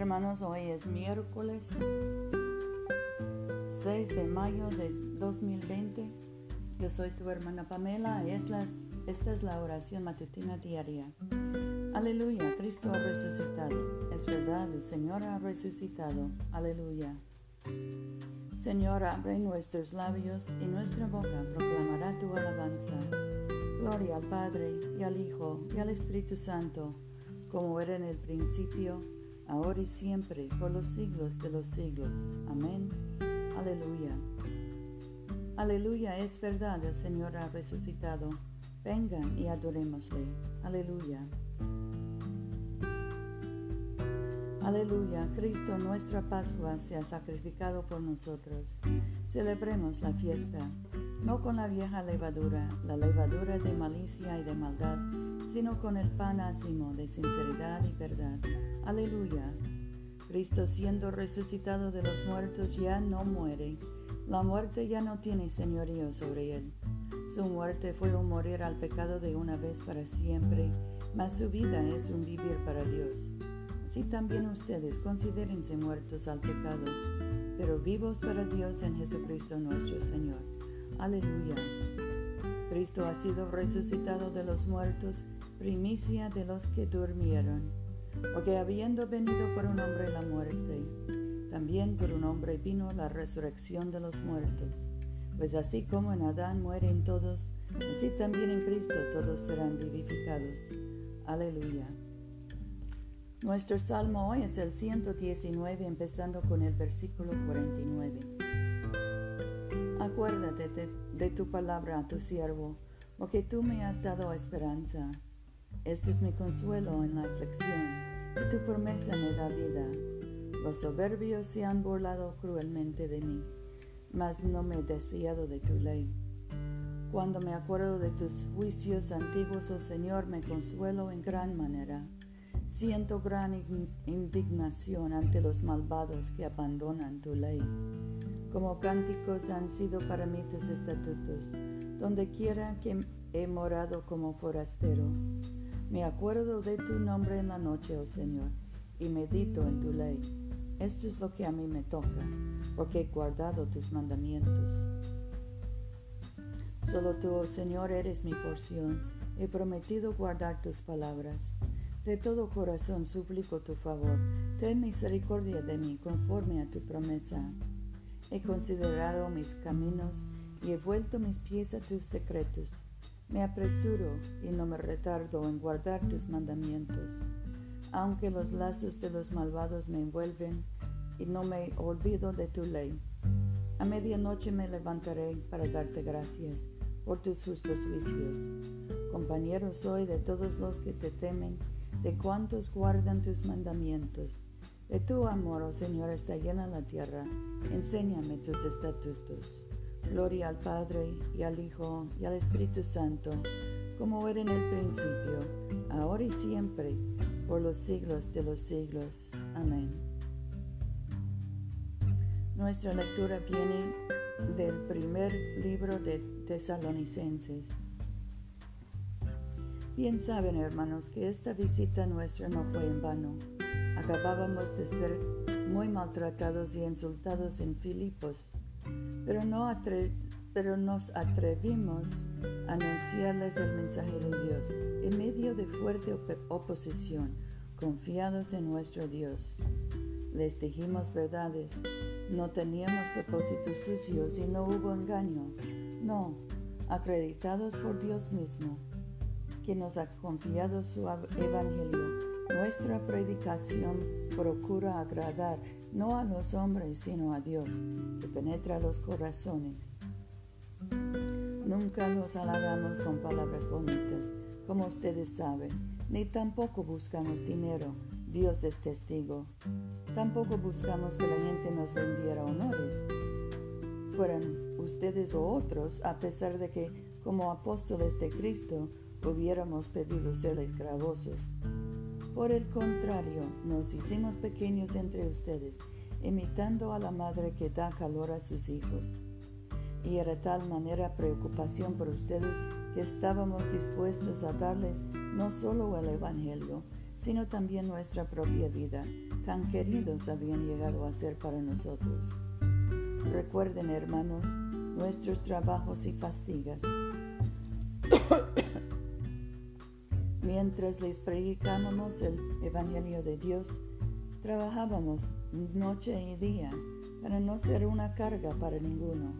Hermanos, hoy es miércoles 6 de mayo de 2020. Yo soy tu hermana Pamela y esta es la oración matutina diaria. Aleluya, Cristo ha resucitado. Es verdad, el Señor ha resucitado. Aleluya. Señor, abre nuestros labios y nuestra boca proclamará tu alabanza. Gloria al Padre y al Hijo y al Espíritu Santo, como era en el principio, ahora y siempre, por los siglos de los siglos. Amén. Aleluya. Aleluya, es verdad, el Señor ha resucitado. Vengan y adorémosle. Aleluya. Aleluya, Cristo nuestra Pascua se ha sacrificado por nosotros. Celebremos la fiesta, no con la vieja levadura, la levadura de malicia y de maldad, sino con el pan ácimo de sinceridad y verdad. Aleluya. Cristo siendo resucitado de los muertos ya no muere. La muerte ya no tiene señorío sobre él. Su muerte fue un morir al pecado de una vez para siempre, mas su vida es un vivir para Dios. Si también ustedes considérense muertos al pecado, pero vivos para Dios en Jesucristo nuestro Señor. Aleluya. Cristo ha sido resucitado de los muertos, primicia de los que durmieron, porque habiendo venido por un hombre la muerte, también por un hombre vino la resurrección de los muertos. Pues así como en Adán mueren todos, así también en Cristo todos serán vivificados. Aleluya. Nuestro salmo hoy es el 119, empezando con el versículo 49. Acuérdate de, tu palabra a tu siervo, porque tú me has dado esperanza. Esto es mi consuelo en la aflicción, y tu promesa me da vida. Los soberbios se han burlado cruelmente de mí, mas no me he desviado de tu ley. Cuando me acuerdo de tus juicios antiguos, oh Señor, me consuelo en gran manera. Siento gran indignación ante los malvados que abandonan tu ley. Como cánticos han sido para mí tus estatutos, donde quiera que he morado como forastero. Me acuerdo de tu nombre en la noche, oh Señor, y medito en tu ley. Esto es lo que a mí me toca, porque he guardado tus mandamientos. Solo tú, oh Señor, eres mi porción. He prometido guardar tus palabras. De todo corazón suplico tu favor. Ten misericordia de mí conforme a tu promesa. He considerado mis caminos y he vuelto mis pies a tus decretos. Me apresuro y no me retardo en guardar tus mandamientos. Aunque los lazos de los malvados me envuelven y no me olvido de tu ley. A medianoche me levantaré para darte gracias por tus justos juicios. Compañero soy de todos los que te temen de cuantos guardan tus mandamientos. De tu amor, oh Señor, está llena la tierra. Enséñame tus estatutos. Gloria al Padre y al Hijo y al Espíritu Santo, como era en el principio, ahora y siempre, por los siglos de los siglos. Amén. Nuestra lectura viene del primer libro de Tesalonicenses. Bien saben, hermanos, que esta visita nuestra no fue en vano. Acabábamos de ser muy maltratados y insultados en Filipos, pero, no pero nos atrevimos a anunciarles el mensaje de Dios en medio de fuerte oposición, confiados en nuestro Dios. Les dijimos verdades, no teníamos propósitos sucios y no hubo engaño, no, acreditados por Dios mismo que nos ha confiado su evangelio. Nuestra predicación procura agradar no a los hombres, sino a Dios, que penetra los corazones. Nunca los halagamos con palabras bonitas, como ustedes saben, ni tampoco buscamos dinero. Dios es testigo. Tampoco buscamos que la gente nos rendiera honores. Fueran ustedes o otros, a pesar de que, como apóstoles de Cristo, hubiéramos pedido ser esclavosos. Por el contrario, nos hicimos pequeños entre ustedes, imitando a la madre que da calor a sus hijos. Y era tal manera preocupación por ustedes que estábamos dispuestos a darles no solo el Evangelio, sino también nuestra propia vida, tan queridos habían llegado a ser para nosotros. Recuerden, hermanos, nuestros trabajos y fastigues. Mientras les predicábamos el Evangelio de Dios, trabajábamos noche y día para no ser una carga para ninguno.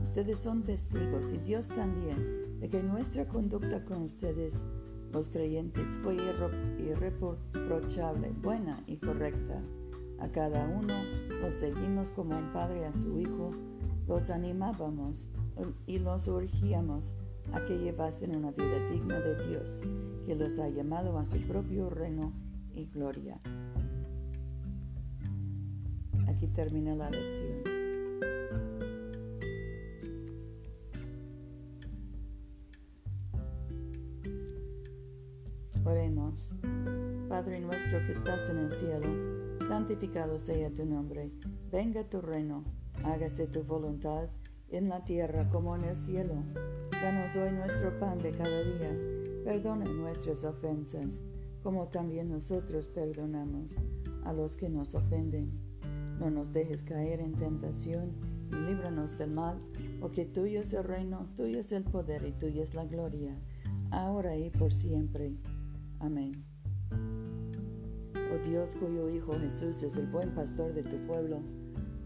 Ustedes son testigos y Dios también de que nuestra conducta con ustedes, los creyentes, fue irreprochable, buena y correcta. A cada uno los seguimos como un padre a su hijo, los animábamos y los urgíamos a que llevasen una vida digna de Dios, que los ha llamado a su propio reino y gloria. Aquí termina la lección. Oremos. Padre nuestro que estás en el cielo, santificado sea tu nombre. Venga tu reino. Hágase tu voluntad en la tierra como en el cielo. Danos hoy nuestro pan de cada día. Perdona nuestras ofensas, como también nosotros perdonamos a los que nos ofenden. No nos dejes caer en tentación y líbranos del mal, porque tuyo es el reino, tuyo es el poder y tuya es la gloria, ahora y por siempre. Amén. Oh Dios, cuyo Hijo Jesús es el buen pastor de tu pueblo,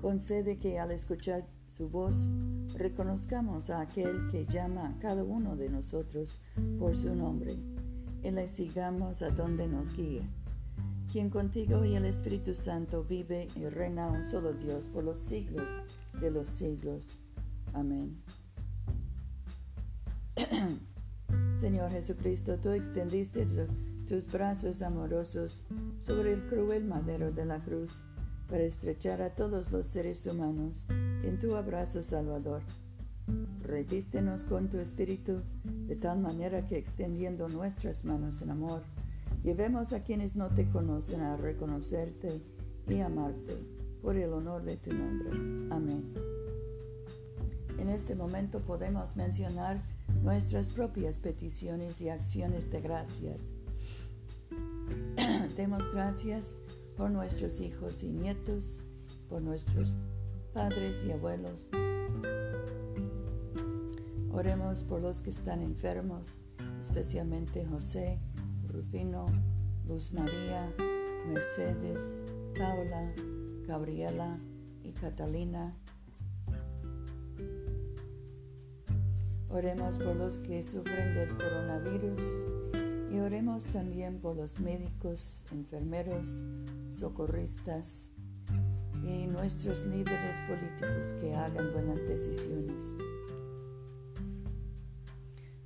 concede que al escuchar su voz reconozcamos a aquel que llama a cada uno de nosotros por su nombre y le sigamos a donde nos guíe. Quien contigo y el Espíritu Santo vive y reina un solo Dios por los siglos de los siglos. Amén. Señor Jesucristo, tú extendiste tus brazos amorosos sobre el cruel madero de la cruz para estrechar a todos los seres humanos en tu abrazo salvador. Revístenos con tu espíritu de tal manera que extendiendo nuestras manos en amor, llevemos a quienes no te conocen a reconocerte y amarte por el honor de tu nombre. Amén. En este momento podemos mencionar nuestras propias peticiones y acciones de gracias. Demos gracias por nuestros hijos y nietos, por nuestros padres y abuelos. Oremos por los que están enfermos, especialmente José, Rufino, Luz María, Mercedes, Paula, Gabriela y Catalina. Oremos por los que sufren del coronavirus y oremos también por los médicos, enfermeros, socorristas, y nuestros líderes políticos que hagan buenas decisiones.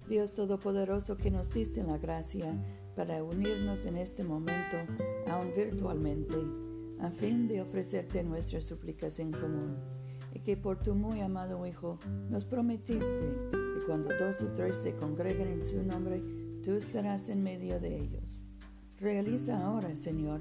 Dios Todopoderoso que nos diste la gracia para unirnos en este momento, aún virtualmente, a fin de ofrecerte nuestras súplicas en común, y que por tu muy amado Hijo nos prometiste que cuando dos o tres se congreguen en su nombre, tú estarás en medio de ellos. Realiza ahora, Señor,